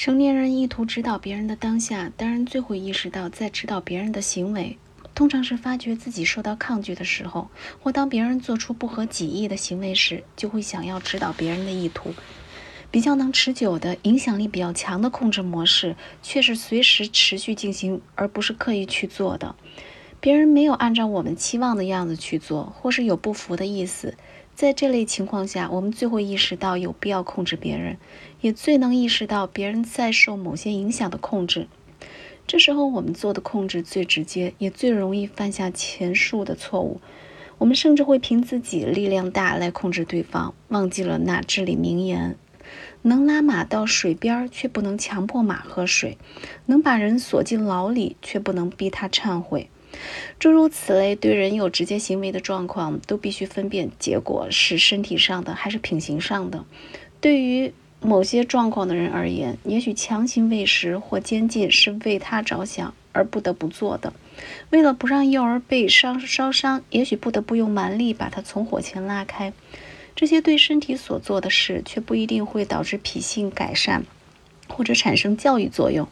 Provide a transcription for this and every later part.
成年人意图指导别人的当下，当然最会意识到在指导别人的行为，通常是发觉自己受到抗拒的时候，或当别人做出不合己意的行为时，就会想要指导别人的意图。比较能持久的、影响力比较强的控制模式，却是随时持续进行，而不是刻意去做的。别人没有按照我们期望的样子去做，或是有不服的意思，在这类情况下，我们最会意识到有必要控制别人，也最能意识到别人在受某些影响的控制。这时候，我们做的控制最直接，也最容易犯下前述的错误。我们甚至会凭自己力量大来控制对方，忘记了那至理名言。能拉马到水边，却不能强迫马喝水；能把人锁进牢里，却不能逼他忏悔。诸如此类，对人有直接行为的状况，都必须分辨结果是身体上的还是品行上的。对于某些状况的人而言，也许强行喂食或监禁是为他着想而不得不做的；为了不让幼儿被伤烧伤，也许不得不用蛮力把他从火前拉开。这些对身体所做的事，却不一定会导致脾性改善，或者产生教育作用。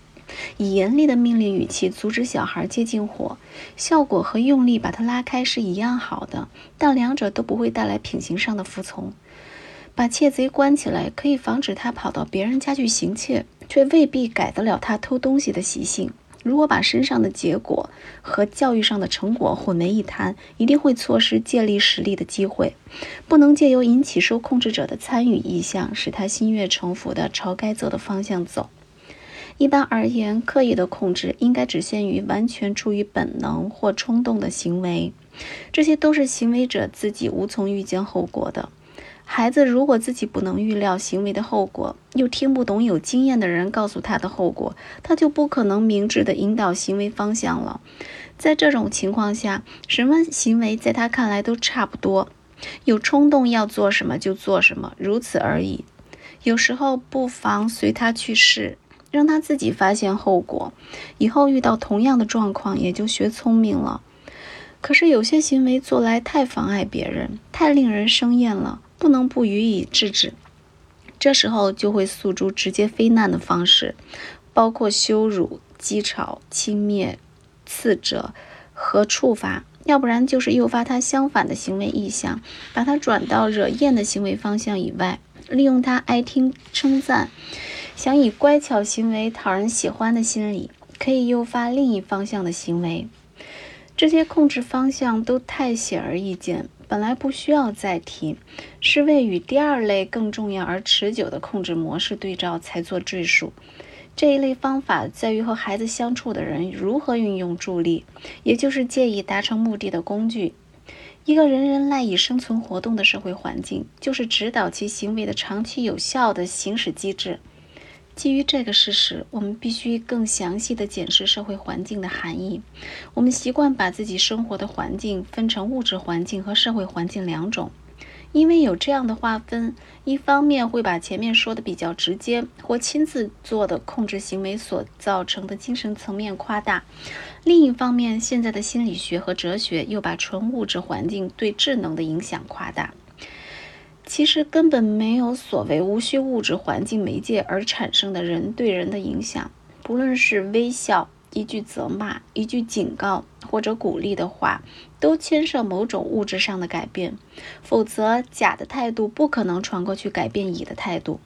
以严厉的命令语气阻止小孩接近火，效果和用力把他拉开是一样好的，但两者都不会带来品行上的服从。把窃贼关起来，可以防止他跑到别人家去行窃，却未必改得了他偷东西的习性。如果把身上的结果和教育上的成果混为一谈，一定会错失借力使力的机会。不能借由引起受控制者的参与意向，使他心悦诚服地朝该走的方向走。一般而言，刻意的控制应该只限于完全出于本能或冲动的行为，这些都是行为者自己无从预见后果的。孩子如果自己不能预料行为的后果，又听不懂有经验的人告诉他的后果，他就不可能明智的引导行为方向了。在这种情况下，什么行为在他看来都差不多，有冲动要做什么就做什么，如此而已。有时候不妨随他去试，让他自己发现后果，以后遇到同样的状况也就学聪明了。可是有些行为做来太妨碍别人，太令人生厌了。不能不予以制止，这时候就会诉诸直接非难的方式，包括羞辱、讥嘲、轻蔑、斥责和处罚，要不然就是诱发他相反的行为意向，把他转到惹厌的行为方向以外，利用他爱听称赞，想以乖巧行为讨人喜欢的心理，可以诱发另一方向的行为。这些控制方向都太显而易见。本来不需要再提，是为与第二类更重要而持久的控制模式对照才做赘述。这一类方法在于和孩子相处的人如何运用助力，也就是借以达成目的的工具。一个人人赖以生存活动的社会环境，就是指导其行为的长期有效的行使机制。基于这个事实，我们必须更详细地检视社会环境的含义。我们习惯把自己生活的环境分成物质环境和社会环境两种，因为有这样的划分，一方面会把前面说的比较直接或亲自做的控制行为所造成的精神层面夸大；另一方面，现在的心理学和哲学又把纯物质环境对智能的影响夸大。其实根本没有所谓无需物质环境媒介而产生的人对人的影响，不论是微笑、一句责骂、一句警告或者鼓励的话，都牵涉某种物质上的改变，否则甲的态度不可能传过去改变乙的态度。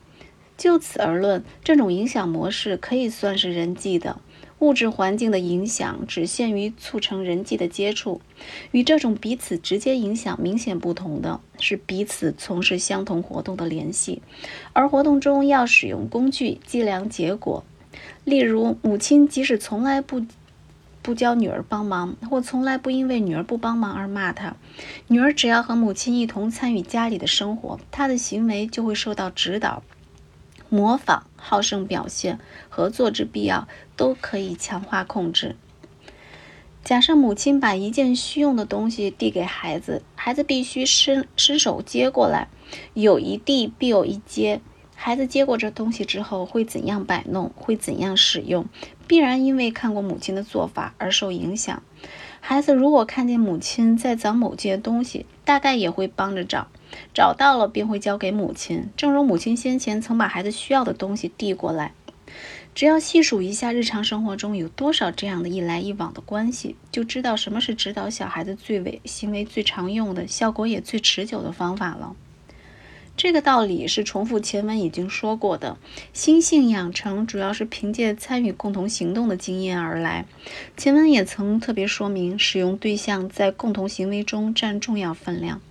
就此而论，这种影响模式可以算是人际的。物质环境的影响只限于促成人际的接触，与这种彼此直接影响明显不同的是彼此从事相同活动的联系，而活动中要使用工具计量结果。例如，母亲即使从来不不教女儿帮忙，或从来不因为女儿不帮忙而骂她，女儿只要和母亲一同参与家里的生活，她的行为就会受到指导。模仿、好胜表现、合作之必要，都可以强化控制。假设母亲把一件需用的东西递给孩子，孩子必须伸伸手接过来。有一递必有一接，孩子接过这东西之后会怎样摆弄，会怎样使用，必然因为看过母亲的做法而受影响。孩子如果看见母亲在找某件东西，大概也会帮着找。找到了便会交给母亲，正如母亲先前曾把孩子需要的东西递过来。只要细数一下日常生活中有多少这样的一来一往的关系，就知道什么是指导小孩子最为行为最常用的、效果也最持久的方法了。这个道理是重复前文已经说过的。心性养成主要是凭借参与共同行动的经验而来。前文也曾特别说明，使用对象在共同行为中占重要分量。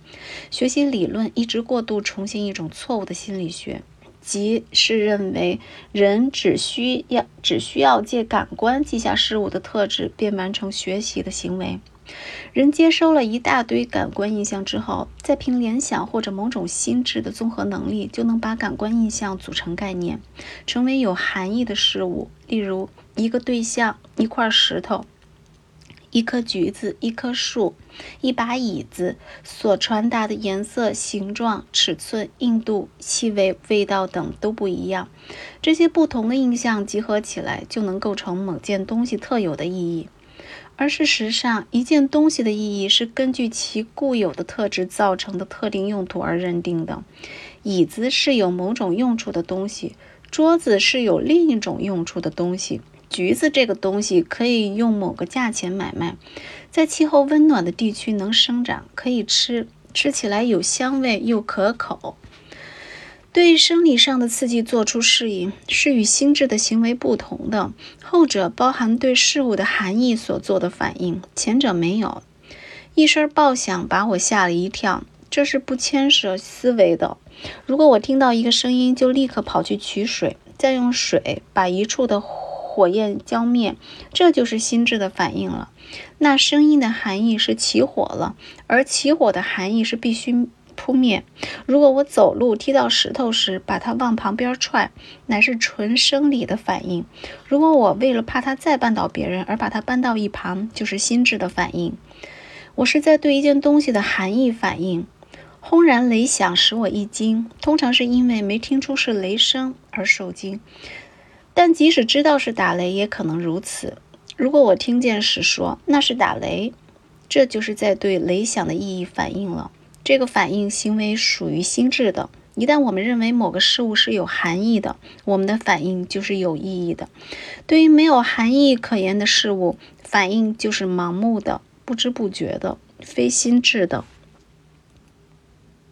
学习理论一直过度重现一种错误的心理学。即是认为人只需要只需要借感官记下事物的特质，便完成学习的行为。人接收了一大堆感官印象之后，再凭联想或者某种心智的综合能力，就能把感官印象组成概念，成为有含义的事物。例如，一个对象，一块石头。一颗橘子，一棵树，一把椅子，所传达的颜色、形状、尺寸、硬度、气味、味道等都不一样。这些不同的印象集合起来，就能构成某件东西特有的意义。而事实上，一件东西的意义是根据其固有的特质造成的特定用途而认定的。椅子是有某种用处的东西，桌子是有另一种用处的东西。橘子这个东西可以用某个价钱买卖，在气候温暖的地区能生长，可以吃，吃起来有香味又可口。对生理上的刺激做出适应，是与心智的行为不同的。后者包含对事物的含义所做的反应，前者没有。一声爆响把我吓了一跳，这是不牵涉思维的。如果我听到一个声音，就立刻跑去取水，再用水把一处的。火焰浇灭，这就是心智的反应了。那声音的含义是起火了，而起火的含义是必须扑灭。如果我走路踢到石头时，把它往旁边踹，乃是纯生理的反应；如果我为了怕它再绊倒别人而把它搬到一旁，就是心智的反应。我是在对一件东西的含义反应。轰然雷响使我一惊，通常是因为没听出是雷声而受惊。但即使知道是打雷，也可能如此。如果我听见时说那是打雷，这就是在对雷响的意义反应了。这个反应行为属于心智的。一旦我们认为某个事物是有含义的，我们的反应就是有意义的。对于没有含义可言的事物，反应就是盲目的、不知不觉的、非心智的。